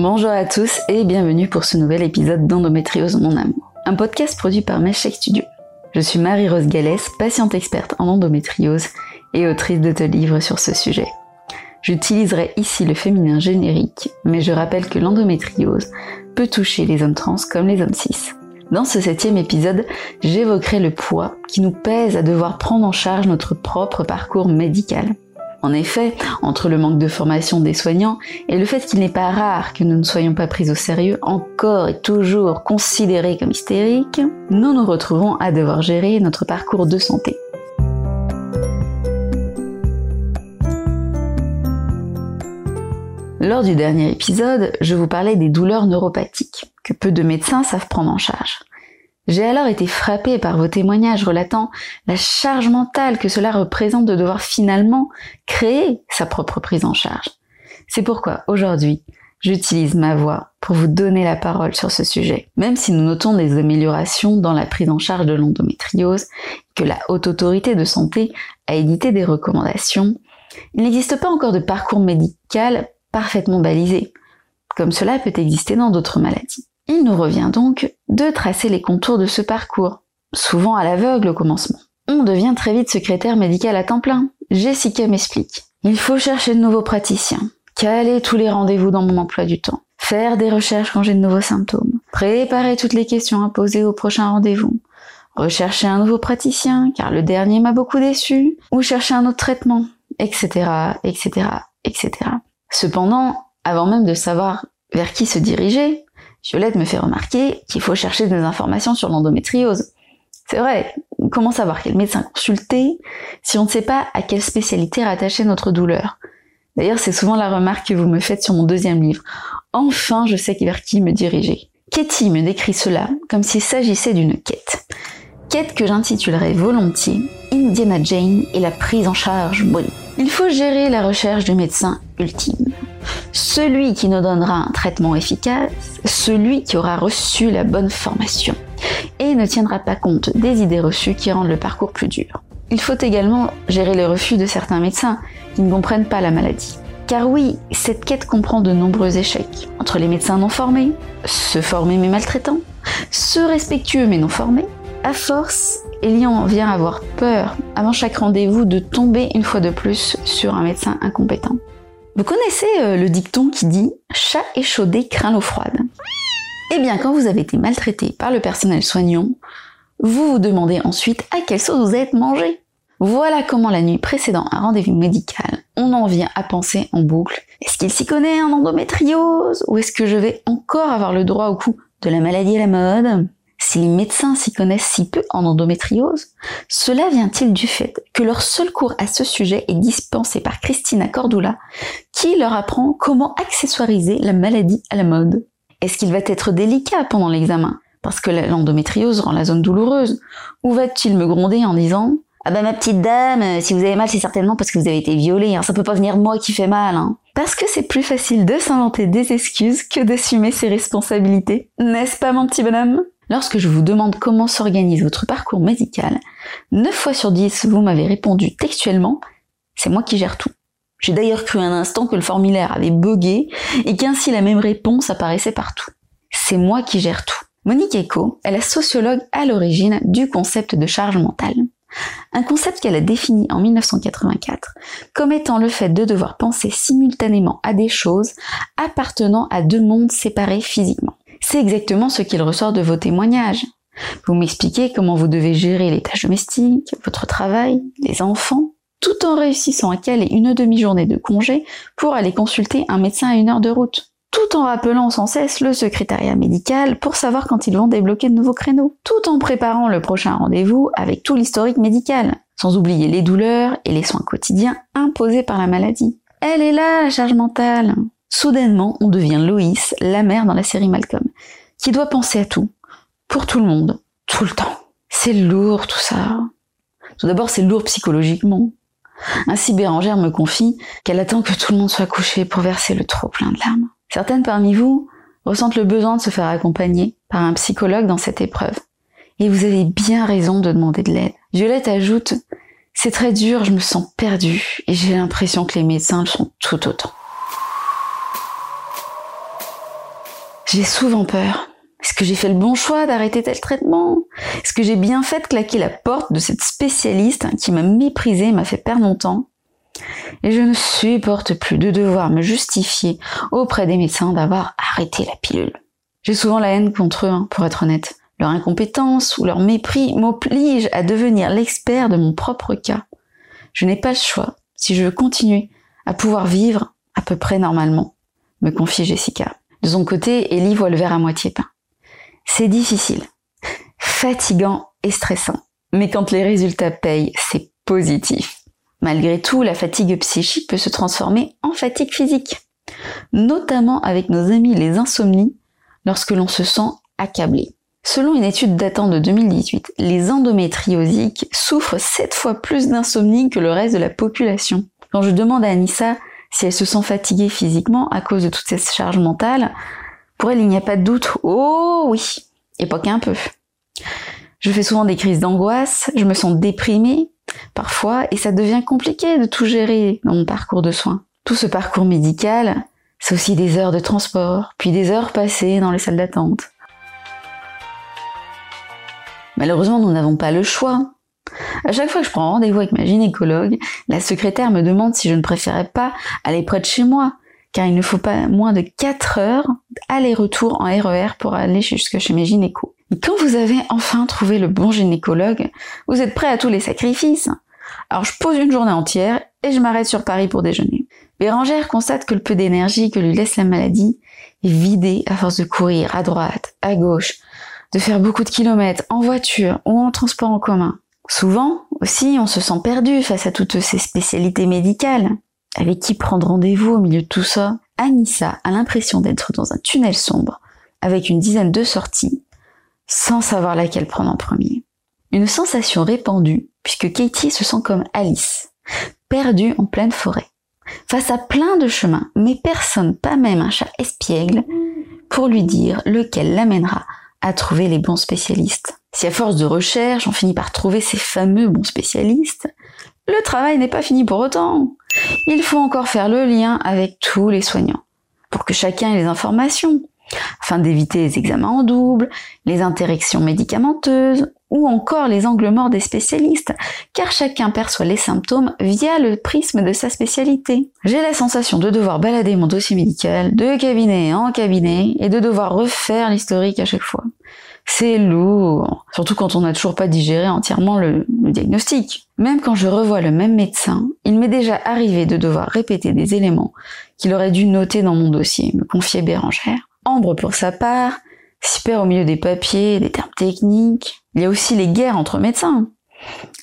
Bonjour à tous et bienvenue pour ce nouvel épisode d'Endométriose Mon Amour, un podcast produit par Meshek Studio. Je suis Marie-Rose Gallès, patiente experte en endométriose et autrice de deux livres sur ce sujet. J'utiliserai ici le féminin générique, mais je rappelle que l'endométriose peut toucher les hommes trans comme les hommes cis. Dans ce septième épisode, j'évoquerai le poids qui nous pèse à devoir prendre en charge notre propre parcours médical. En effet, entre le manque de formation des soignants et le fait qu'il n'est pas rare que nous ne soyons pas pris au sérieux, encore et toujours considérés comme hystériques, nous nous retrouvons à devoir gérer notre parcours de santé. Lors du dernier épisode, je vous parlais des douleurs neuropathiques, que peu de médecins savent prendre en charge. J'ai alors été frappée par vos témoignages relatant la charge mentale que cela représente de devoir finalement créer sa propre prise en charge. C'est pourquoi aujourd'hui, j'utilise ma voix pour vous donner la parole sur ce sujet. Même si nous notons des améliorations dans la prise en charge de l'endométriose, que la haute autorité de santé a édité des recommandations, il n'existe pas encore de parcours médical parfaitement balisé, comme cela peut exister dans d'autres maladies. Il nous revient donc de tracer les contours de ce parcours, souvent à l'aveugle au commencement. On devient très vite secrétaire médical à temps plein. Jessica m'explique. Il faut chercher de nouveaux praticiens, caler tous les rendez-vous dans mon emploi du temps, faire des recherches quand j'ai de nouveaux symptômes, préparer toutes les questions à poser au prochain rendez-vous, rechercher un nouveau praticien car le dernier m'a beaucoup déçu, ou chercher un autre traitement, etc., etc., etc. Cependant, avant même de savoir vers qui se diriger, Violette me fait remarquer qu'il faut chercher des informations sur l'endométriose. C'est vrai, comment savoir quel médecin consulter si on ne sait pas à quelle spécialité rattacher notre douleur? D'ailleurs, c'est souvent la remarque que vous me faites sur mon deuxième livre. Enfin, je sais vers qui me diriger. Katie me décrit cela comme s'il s'agissait d'une quête. Quête que j'intitulerai volontiers Indiana Jane et la prise en charge Molly. Il faut gérer la recherche du médecin ultime. Celui qui nous donnera un traitement efficace, celui qui aura reçu la bonne formation et ne tiendra pas compte des idées reçues qui rendent le parcours plus dur. Il faut également gérer les refus de certains médecins qui ne comprennent pas la maladie. Car oui, cette quête comprend de nombreux échecs. Entre les médecins non formés, ceux formés mais maltraitants, ceux respectueux mais non formés, à force, Elian vient avoir peur avant chaque rendez-vous de tomber une fois de plus sur un médecin incompétent. Vous connaissez euh, le dicton qui dit chat échaudé craint l'eau froide Eh bien, quand vous avez été maltraité par le personnel soignant, vous vous demandez ensuite à quelle sauce vous êtes mangé. Voilà comment la nuit précédant un rendez-vous médical, on en vient à penser en boucle. Est-ce qu'il s'y connaît en endométriose Ou est-ce que je vais encore avoir le droit au coup de la maladie à la mode? Si les médecins s'y connaissent si peu en endométriose, cela vient-il du fait que leur seul cours à ce sujet est dispensé par Christina Cordula, qui leur apprend comment accessoiriser la maladie à la mode? Est-ce qu'il va être délicat pendant l'examen parce que l'endométriose rend la zone douloureuse? Ou va-t-il me gronder en disant ah bah ma petite dame, si vous avez mal, c'est certainement parce que vous avez été violée. Hein. Ça peut pas venir moi qui fait mal. Hein. Parce que c'est plus facile de s'inventer des excuses que d'assumer ses responsabilités. N'est-ce pas mon petit bonhomme? Lorsque je vous demande comment s'organise votre parcours médical, 9 fois sur 10, vous m'avez répondu textuellement, c'est moi qui gère tout. J'ai d'ailleurs cru un instant que le formulaire avait bugué et qu'ainsi la même réponse apparaissait partout. C'est moi qui gère tout. Monique Eco est la sociologue à l'origine du concept de charge mentale. Un concept qu'elle a défini en 1984 comme étant le fait de devoir penser simultanément à des choses appartenant à deux mondes séparés physiquement. C'est exactement ce qu'il ressort de vos témoignages. Vous m'expliquez comment vous devez gérer les tâches domestiques, votre travail, les enfants, tout en réussissant à caler une demi-journée de congé pour aller consulter un médecin à une heure de route, tout en rappelant sans cesse le secrétariat médical pour savoir quand ils vont débloquer de nouveaux créneaux, tout en préparant le prochain rendez-vous avec tout l'historique médical, sans oublier les douleurs et les soins quotidiens imposés par la maladie. Elle est là, la charge mentale. Soudainement, on devient Loïs, la mère dans la série Malcolm, qui doit penser à tout, pour tout le monde, tout le temps. C'est lourd tout ça. Tout d'abord, c'est lourd psychologiquement. Ainsi, Bérangère me confie qu'elle attend que tout le monde soit couché pour verser le trop plein de larmes. Certaines parmi vous ressentent le besoin de se faire accompagner par un psychologue dans cette épreuve. Et vous avez bien raison de demander de l'aide. Violette ajoute, c'est très dur, je me sens perdue et j'ai l'impression que les médecins le sont tout autant. J'ai souvent peur. Est-ce que j'ai fait le bon choix d'arrêter tel traitement? Est-ce que j'ai bien fait de claquer la porte de cette spécialiste qui m'a méprisé, m'a fait perdre mon temps? Et je ne supporte plus de devoir me justifier auprès des médecins d'avoir arrêté la pilule. J'ai souvent la haine contre eux, hein, pour être honnête. Leur incompétence ou leur mépris m'oblige à devenir l'expert de mon propre cas. Je n'ai pas le choix si je veux continuer à pouvoir vivre à peu près normalement, me confie Jessica. De son côté, Ellie voit le verre à moitié peint. C'est difficile, fatigant et stressant. Mais quand les résultats payent, c'est positif. Malgré tout, la fatigue psychique peut se transformer en fatigue physique, notamment avec nos amis les insomnies lorsque l'on se sent accablé. Selon une étude datant de 2018, les endométriosiques souffrent 7 fois plus d'insomnie que le reste de la population. Quand je demande à Anissa si elle se sent fatiguée physiquement à cause de toutes ces charges mentales, pour elle il n'y a pas de doute. Oh oui, et pas qu'un peu. Je fais souvent des crises d'angoisse, je me sens déprimée parfois et ça devient compliqué de tout gérer dans mon parcours de soins. Tout ce parcours médical, c'est aussi des heures de transport, puis des heures passées dans les salles d'attente. Malheureusement, nous n'avons pas le choix. À chaque fois que je prends rendez-vous avec ma gynécologue, la secrétaire me demande si je ne préférais pas aller près de chez moi, car il ne faut pas moins de 4 heures aller-retour en RER pour aller jusque chez mes gynécos. Quand vous avez enfin trouvé le bon gynécologue, vous êtes prêt à tous les sacrifices. Alors je pose une journée entière et je m'arrête sur Paris pour déjeuner. Bérangère constate que le peu d'énergie que lui laisse la maladie est vidé à force de courir à droite, à gauche, de faire beaucoup de kilomètres en voiture ou en transport en commun. Souvent aussi, on se sent perdu face à toutes ces spécialités médicales. Avec qui prendre rendez-vous au milieu de tout ça? Anissa a l'impression d'être dans un tunnel sombre, avec une dizaine de sorties, sans savoir laquelle prendre en premier. Une sensation répandue, puisque Katie se sent comme Alice, perdue en pleine forêt, face à plein de chemins, mais personne, pas même un chat espiègle, pour lui dire lequel l'amènera à trouver les bons spécialistes. Si à force de recherche, on finit par trouver ces fameux bons spécialistes, le travail n'est pas fini pour autant. Il faut encore faire le lien avec tous les soignants, pour que chacun ait les informations, afin d'éviter les examens en double, les interactions médicamenteuses ou encore les angles morts des spécialistes, car chacun perçoit les symptômes via le prisme de sa spécialité. J'ai la sensation de devoir balader mon dossier médical de cabinet en cabinet et de devoir refaire l'historique à chaque fois. C'est lourd, surtout quand on n'a toujours pas digéré entièrement le, diagnostic. Même quand je revois le même médecin, il m'est déjà arrivé de devoir répéter des éléments qu'il aurait dû noter dans mon dossier, me confiait Bérangère. Ambre, pour sa part, s'y perd au milieu des papiers, des termes techniques. Il y a aussi les guerres entre médecins.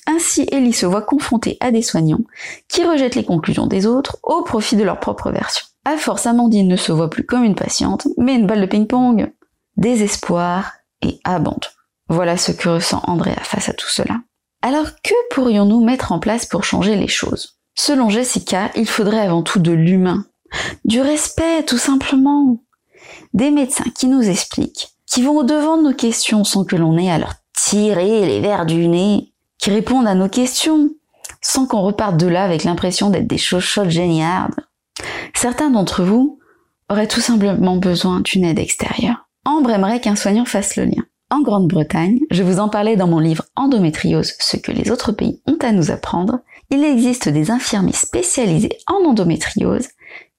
Ainsi, Ellie se voit confrontée à des soignants qui rejettent les conclusions des autres au profit de leur propre version. À force, Amandine ne se voit plus comme une patiente, mais une balle de ping-pong. Désespoir, et abandon. Voilà ce que ressent Andrea face à tout cela. Alors que pourrions-nous mettre en place pour changer les choses? Selon Jessica, il faudrait avant tout de l'humain, du respect tout simplement, des médecins qui nous expliquent, qui vont au-devant de nos questions sans que l'on ait à leur tirer les verres du nez, qui répondent à nos questions sans qu'on reparte de là avec l'impression d'être des chochottes géniardes. Certains d'entre vous auraient tout simplement besoin d'une aide extérieure. Ambre aimerait qu'un soignant fasse le lien. En Grande-Bretagne, je vous en parlais dans mon livre Endométriose, ce que les autres pays ont à nous apprendre, il existe des infirmiers spécialisés en endométriose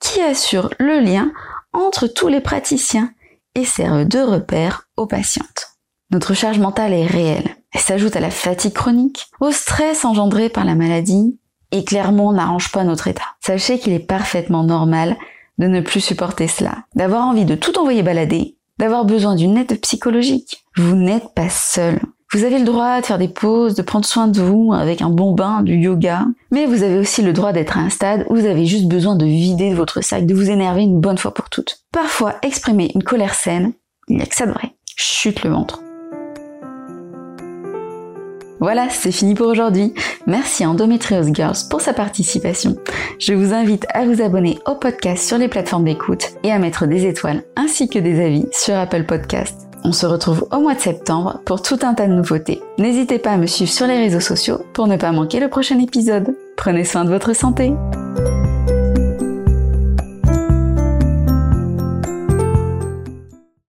qui assurent le lien entre tous les praticiens et servent de repère aux patientes. Notre charge mentale est réelle. Elle s'ajoute à la fatigue chronique, au stress engendré par la maladie, et clairement n'arrange pas notre état. Sachez qu'il est parfaitement normal de ne plus supporter cela, d'avoir envie de tout envoyer balader d'avoir besoin d'une aide psychologique. Vous n'êtes pas seul. Vous avez le droit de faire des pauses, de prendre soin de vous avec un bon bain, du yoga, mais vous avez aussi le droit d'être à un stade où vous avez juste besoin de vider votre sac, de vous énerver une bonne fois pour toutes. Parfois, exprimer une colère saine, il n'y a que ça de vrai. Chute le ventre. Voilà, c'est fini pour aujourd'hui. Merci à Endometrios Girls pour sa participation. Je vous invite à vous abonner au podcast sur les plateformes d'écoute et à mettre des étoiles ainsi que des avis sur Apple Podcast. On se retrouve au mois de septembre pour tout un tas de nouveautés. N'hésitez pas à me suivre sur les réseaux sociaux pour ne pas manquer le prochain épisode. Prenez soin de votre santé.